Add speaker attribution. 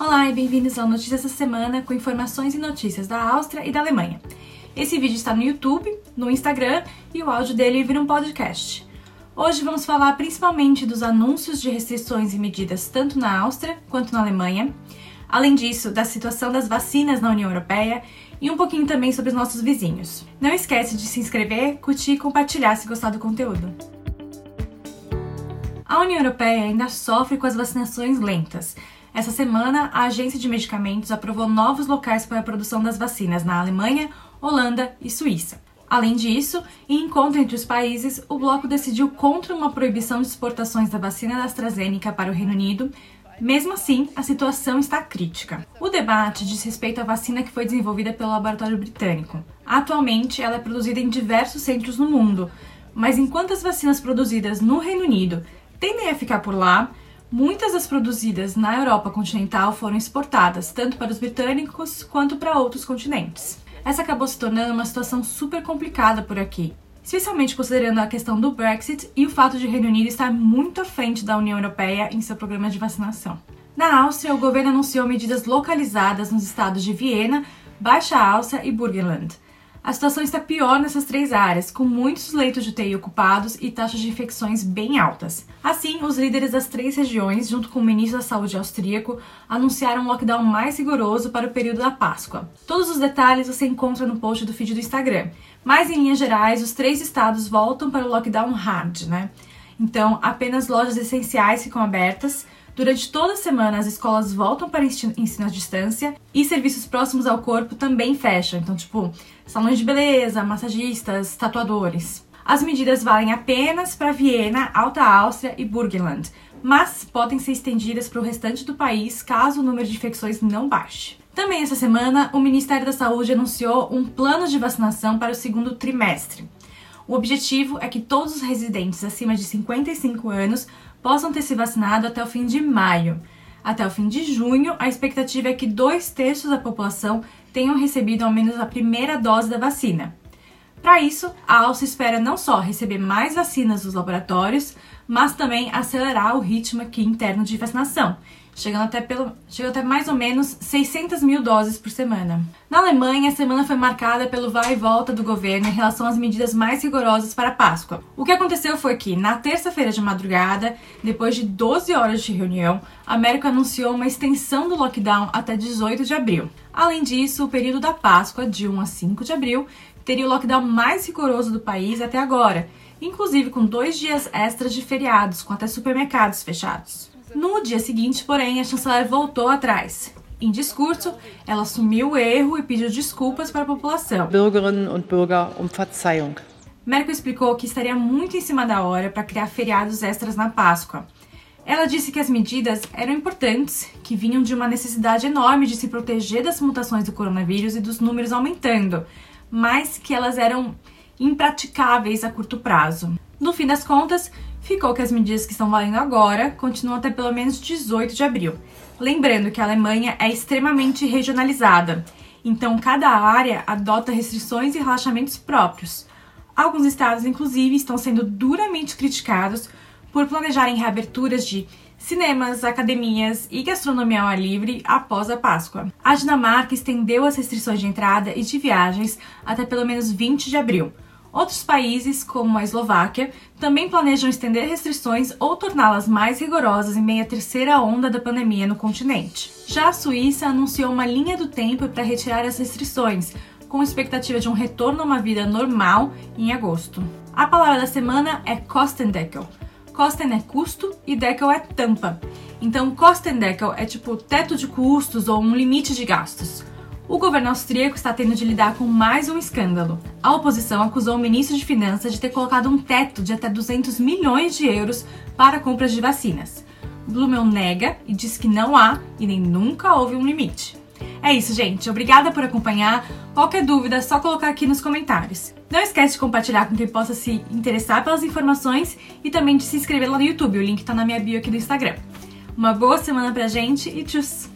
Speaker 1: Olá e bem-vindos ao Notícias da Semana com informações e notícias da Áustria e da Alemanha. Esse vídeo está no YouTube, no Instagram e o áudio dele vira um podcast. Hoje vamos falar principalmente dos anúncios de restrições e medidas tanto na Áustria quanto na Alemanha, além disso, da situação das vacinas na União Europeia e um pouquinho também sobre os nossos vizinhos. Não esquece de se inscrever, curtir e compartilhar se gostar do conteúdo. A União Europeia ainda sofre com as vacinações lentas. Essa semana, a Agência de Medicamentos aprovou novos locais para a produção das vacinas na Alemanha, Holanda e Suíça. Além disso, em encontro entre os países, o bloco decidiu contra uma proibição de exportações da vacina da AstraZeneca para o Reino Unido. Mesmo assim, a situação está crítica. O debate diz respeito à vacina que foi desenvolvida pelo laboratório britânico. Atualmente, ela é produzida em diversos centros no mundo, mas enquanto as vacinas produzidas no Reino Unido tendem a ficar por lá, muitas das produzidas na Europa continental foram exportadas tanto para os britânicos quanto para outros continentes. Essa acabou se tornando uma situação super complicada por aqui, especialmente considerando a questão do Brexit e o fato de o Reino Unido estar muito à frente da União Europeia em seu programa de vacinação. Na Áustria, o governo anunciou medidas localizadas nos estados de Viena, Baixa Áustria e Burgenland a situação está pior nessas três áreas, com muitos leitos de UTI ocupados e taxas de infecções bem altas. Assim, os líderes das três regiões, junto com o ministro da Saúde austríaco, anunciaram um lockdown mais rigoroso para o período da Páscoa. Todos os detalhes você encontra no post do feed do Instagram. Mas, em linhas gerais, os três estados voltam para o lockdown hard, né? Então, apenas lojas essenciais ficam abertas, Durante toda a semana, as escolas voltam para ensino à distância e serviços próximos ao corpo também fecham. Então, tipo, salões de beleza, massagistas, tatuadores. As medidas valem apenas para Viena, Alta Áustria e Burgenland, mas podem ser estendidas para o restante do país caso o número de infecções não baixe. Também essa semana, o Ministério da Saúde anunciou um plano de vacinação para o segundo trimestre. O objetivo é que todos os residentes acima de 55 anos possam ter se vacinado até o fim de maio. Até o fim de junho, a expectativa é que dois terços da população tenham recebido ao menos a primeira dose da vacina. Para isso, a Alça espera não só receber mais vacinas dos laboratórios, mas também acelerar o ritmo aqui interno de vacinação, chegando até, pelo, chegando até mais ou menos 600 mil doses por semana. Na Alemanha, a semana foi marcada pelo vai e volta do governo em relação às medidas mais rigorosas para a Páscoa. O que aconteceu foi que, na terça-feira de madrugada, depois de 12 horas de reunião, a América anunciou uma extensão do lockdown até 18 de abril. Além disso, o período da Páscoa, de 1 a 5 de abril, teria o lockdown mais rigoroso do país até agora, inclusive com dois dias extras de feriados, com até supermercados fechados. No dia seguinte, porém, a chanceler voltou atrás. Em discurso, ela assumiu o erro e pediu desculpas para a população.
Speaker 2: Bürgerinnen und Bürger um Verzeihung.
Speaker 1: Merkel explicou que estaria muito em cima da hora para criar feriados extras na Páscoa. Ela disse que as medidas eram importantes, que vinham de uma necessidade enorme de se proteger das mutações do coronavírus e dos números aumentando, mas que elas eram impraticáveis a curto prazo. No fim das contas, ficou que as medidas que estão valendo agora continuam até pelo menos 18 de abril. Lembrando que a Alemanha é extremamente regionalizada, então cada área adota restrições e relaxamentos próprios. Alguns estados, inclusive, estão sendo duramente criticados por planejarem reaberturas de cinemas, academias e gastronomia ao ar livre após a Páscoa. A Dinamarca estendeu as restrições de entrada e de viagens até pelo menos 20 de abril. Outros países, como a Eslováquia, também planejam estender restrições ou torná-las mais rigorosas em meio à terceira onda da pandemia no continente. Já a Suíça anunciou uma linha do tempo para retirar as restrições, com expectativa de um retorno a uma vida normal em agosto. A palavra da semana é Kostendeckel. Kosten é custo e Deckel é tampa. Então, Kostendeckel é tipo teto de custos ou um limite de gastos o governo austríaco está tendo de lidar com mais um escândalo. A oposição acusou o ministro de Finanças de ter colocado um teto de até 200 milhões de euros para compras de vacinas. Blumel nega e diz que não há e nem nunca houve um limite. É isso, gente. Obrigada por acompanhar. Qualquer dúvida é só colocar aqui nos comentários. Não esquece de compartilhar com quem possa se interessar pelas informações e também de se inscrever lá no YouTube. O link está na minha bio aqui do Instagram. Uma boa semana pra gente e tchau!